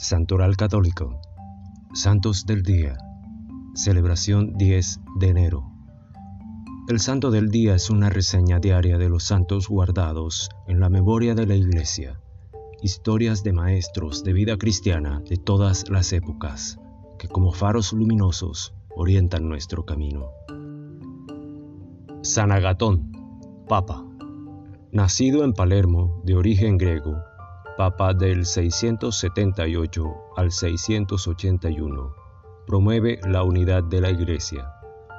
Santoral Católico. Santos del Día. Celebración 10 de enero. El Santo del Día es una reseña diaria de los santos guardados en la memoria de la Iglesia. Historias de maestros de vida cristiana de todas las épocas, que como faros luminosos orientan nuestro camino. San Agatón, Papa. Nacido en Palermo, de origen griego, Papa del 678 al 681, promueve la unidad de la Iglesia,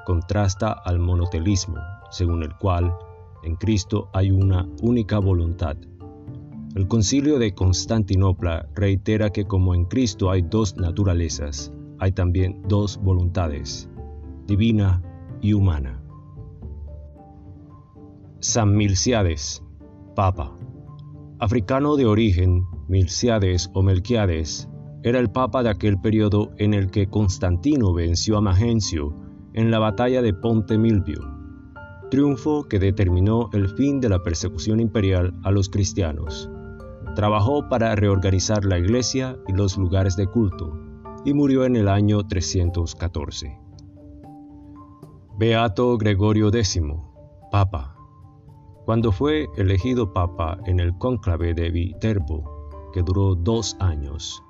contrasta al monotelismo, según el cual en Cristo hay una única voluntad. El concilio de Constantinopla reitera que como en Cristo hay dos naturalezas, hay también dos voluntades, divina y humana. San Milciades, Papa. Africano de origen, Milciades o Melquiades era el papa de aquel periodo en el que Constantino venció a Magencio en la batalla de Ponte Milvio, triunfo que determinó el fin de la persecución imperial a los cristianos. Trabajó para reorganizar la iglesia y los lugares de culto y murió en el año 314. Beato Gregorio X, Papa. Cuando fue elegido papa en el cónclave de Viterbo, que duró dos años,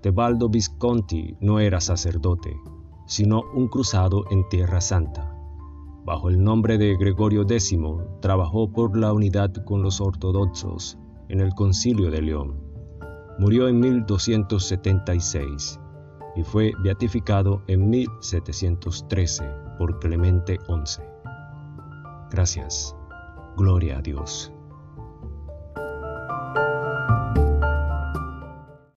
Tebaldo Visconti no era sacerdote, sino un cruzado en Tierra Santa. Bajo el nombre de Gregorio X, trabajó por la unidad con los ortodoxos en el Concilio de León. Murió en 1276 y fue beatificado en 1713 por Clemente XI. Gracias. Gloria a Dios.